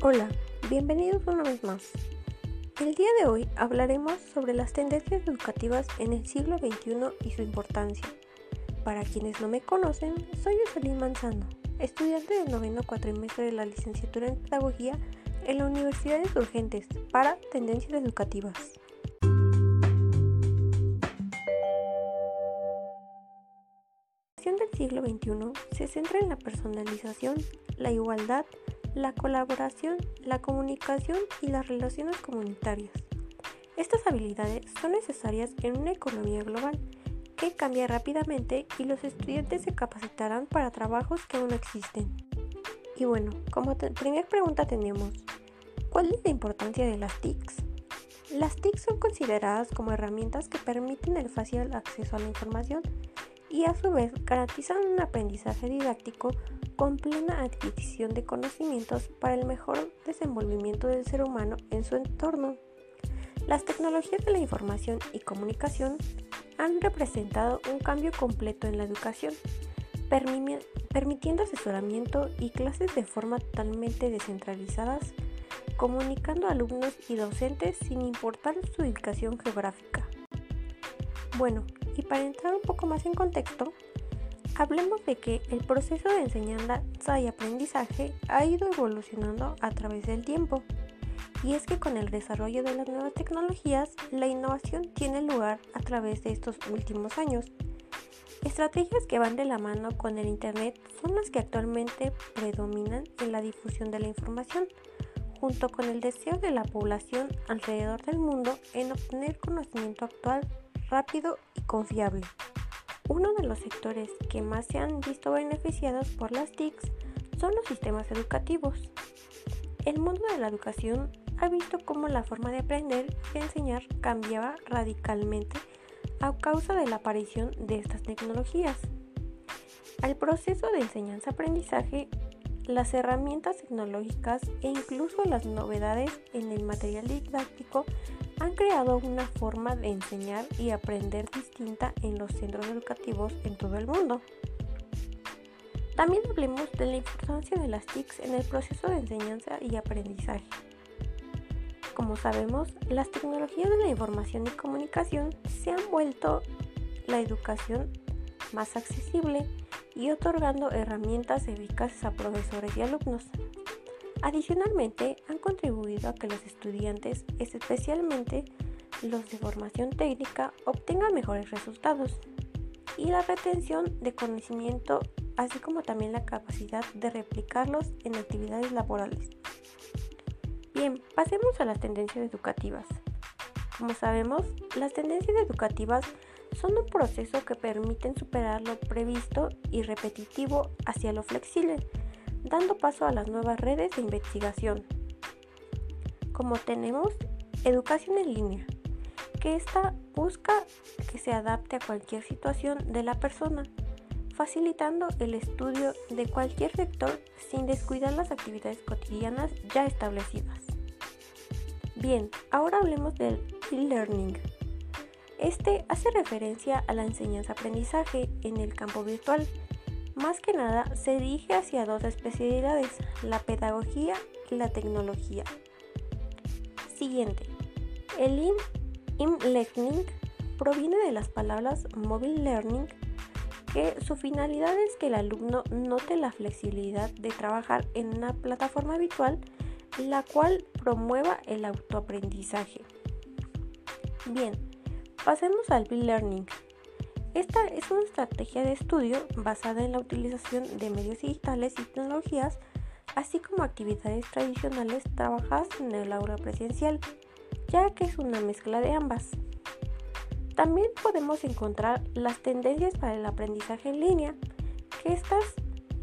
Hola, bienvenidos una vez más. El día de hoy hablaremos sobre las tendencias educativas en el siglo XXI y su importancia. Para quienes no me conocen, soy Jocelyn Manzano, estudiante del noveno cuatrimestre de la licenciatura en Pedagogía en la Universidad de Urgentes para Tendencias Educativas. La educación del siglo XXI se centra en la personalización, la igualdad, la colaboración, la comunicación y las relaciones comunitarias. Estas habilidades son necesarias en una economía global que cambia rápidamente y los estudiantes se capacitarán para trabajos que aún no existen. Y bueno, como primera pregunta tenemos, ¿cuál es la importancia de las TICs? Las TICs son consideradas como herramientas que permiten el fácil acceso a la información y a su vez garantizan un aprendizaje didáctico con plena adquisición de conocimientos para el mejor desenvolvimiento del ser humano en su entorno. Las tecnologías de la información y comunicación han representado un cambio completo en la educación, permitiendo asesoramiento y clases de forma totalmente descentralizadas, comunicando a alumnos y docentes sin importar su ubicación geográfica. Bueno, y para entrar un poco más en contexto, Hablemos de que el proceso de enseñanza y aprendizaje ha ido evolucionando a través del tiempo. Y es que con el desarrollo de las nuevas tecnologías, la innovación tiene lugar a través de estos últimos años. Estrategias que van de la mano con el Internet son las que actualmente predominan en la difusión de la información, junto con el deseo de la población alrededor del mundo en obtener conocimiento actual, rápido y confiable. Uno de los sectores que más se han visto beneficiados por las TICs son los sistemas educativos. El mundo de la educación ha visto cómo la forma de aprender y enseñar cambiaba radicalmente a causa de la aparición de estas tecnologías. Al proceso de enseñanza-aprendizaje, las herramientas tecnológicas e incluso las novedades en el material didáctico han creado una forma de enseñar y aprender distinta en los centros educativos en todo el mundo. También hablemos de la importancia de las TICs en el proceso de enseñanza y aprendizaje. Como sabemos, las tecnologías de la información y comunicación se han vuelto la educación más accesible y otorgando herramientas eficaces a profesores y alumnos. Adicionalmente, han contribuido a que los estudiantes, especialmente los de formación técnica, obtengan mejores resultados y la retención de conocimiento, así como también la capacidad de replicarlos en actividades laborales. Bien, pasemos a las tendencias educativas. Como sabemos, las tendencias educativas son un proceso que permiten superar lo previsto y repetitivo hacia lo flexible dando paso a las nuevas redes de investigación. Como tenemos educación en línea, que esta busca que se adapte a cualquier situación de la persona, facilitando el estudio de cualquier sector sin descuidar las actividades cotidianas ya establecidas. Bien, ahora hablemos del e-learning. Este hace referencia a la enseñanza-aprendizaje en el campo virtual más que nada se dirige hacia dos especialidades, la pedagogía y la tecnología. Siguiente. El in-learning proviene de las palabras mobile learning, que su finalidad es que el alumno note la flexibilidad de trabajar en una plataforma virtual, la cual promueva el autoaprendizaje. Bien, pasemos al e-learning. Esta es una estrategia de estudio basada en la utilización de medios digitales y tecnologías, así como actividades tradicionales trabajadas en el aula presencial, ya que es una mezcla de ambas. También podemos encontrar las tendencias para el aprendizaje en línea, que estas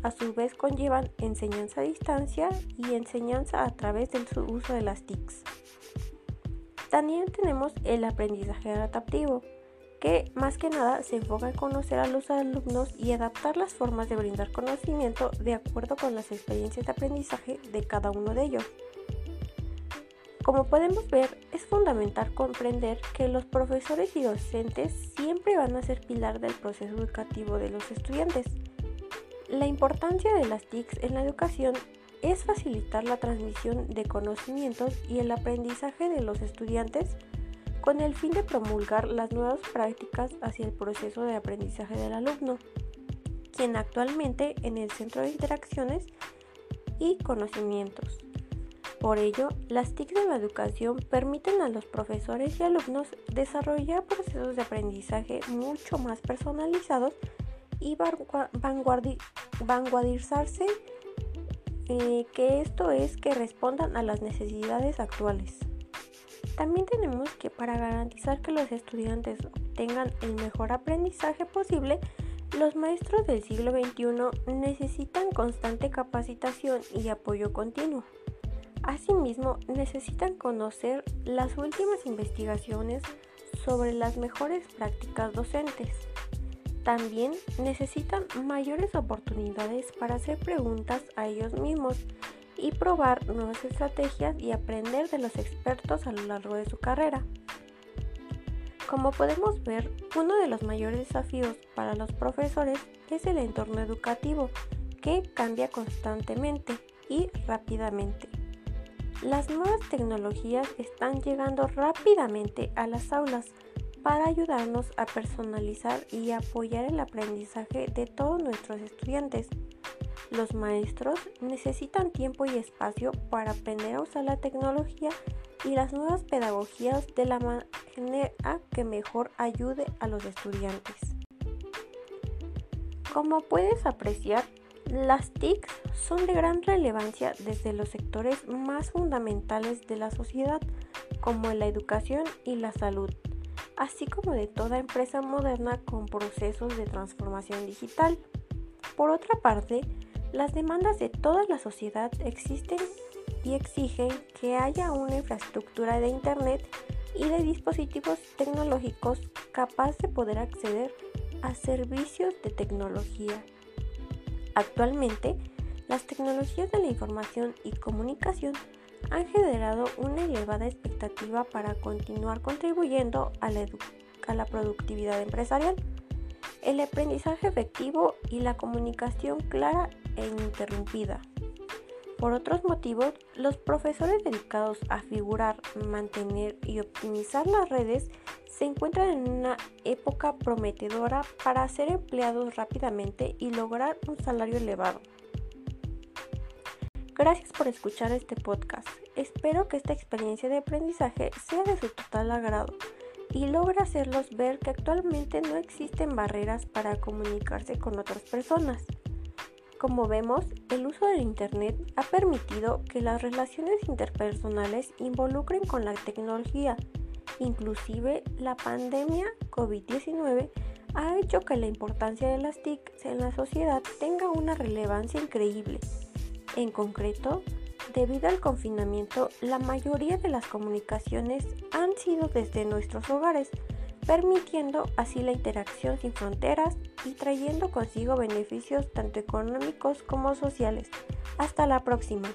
a su vez conllevan enseñanza a distancia y enseñanza a través del uso de las TICs. También tenemos el aprendizaje adaptativo, que más que nada se enfoca en conocer a los alumnos y adaptar las formas de brindar conocimiento de acuerdo con las experiencias de aprendizaje de cada uno de ellos. Como podemos ver, es fundamental comprender que los profesores y docentes siempre van a ser pilar del proceso educativo de los estudiantes. La importancia de las TICs en la educación es facilitar la transmisión de conocimientos y el aprendizaje de los estudiantes con el fin de promulgar las nuevas prácticas hacia el proceso de aprendizaje del alumno, quien actualmente en el centro de interacciones y conocimientos. Por ello, las TIC de la educación permiten a los profesores y alumnos desarrollar procesos de aprendizaje mucho más personalizados y vanguardizarse, eh, que esto es que respondan a las necesidades actuales. También tenemos que para garantizar que los estudiantes tengan el mejor aprendizaje posible, los maestros del siglo XXI necesitan constante capacitación y apoyo continuo. Asimismo, necesitan conocer las últimas investigaciones sobre las mejores prácticas docentes. También necesitan mayores oportunidades para hacer preguntas a ellos mismos y probar nuevas estrategias y aprender de los expertos a lo largo de su carrera. Como podemos ver, uno de los mayores desafíos para los profesores es el entorno educativo, que cambia constantemente y rápidamente. Las nuevas tecnologías están llegando rápidamente a las aulas para ayudarnos a personalizar y apoyar el aprendizaje de todos nuestros estudiantes. Los maestros necesitan tiempo y espacio para aprender a usar la tecnología y las nuevas pedagogías de la manera que mejor ayude a los estudiantes. Como puedes apreciar, las TIC son de gran relevancia desde los sectores más fundamentales de la sociedad, como la educación y la salud, así como de toda empresa moderna con procesos de transformación digital. Por otra parte, las demandas de toda la sociedad existen y exigen que haya una infraestructura de Internet y de dispositivos tecnológicos capaz de poder acceder a servicios de tecnología. Actualmente, las tecnologías de la información y comunicación han generado una elevada expectativa para continuar contribuyendo a la, a la productividad empresarial el aprendizaje efectivo y la comunicación clara e ininterrumpida. Por otros motivos, los profesores dedicados a figurar, mantener y optimizar las redes se encuentran en una época prometedora para ser empleados rápidamente y lograr un salario elevado. Gracias por escuchar este podcast. Espero que esta experiencia de aprendizaje sea de su total agrado y logra hacerlos ver que actualmente no existen barreras para comunicarse con otras personas. Como vemos, el uso del Internet ha permitido que las relaciones interpersonales involucren con la tecnología. Inclusive la pandemia COVID-19 ha hecho que la importancia de las TIC en la sociedad tenga una relevancia increíble. En concreto, Debido al confinamiento, la mayoría de las comunicaciones han sido desde nuestros hogares, permitiendo así la interacción sin fronteras y trayendo consigo beneficios tanto económicos como sociales. Hasta la próxima.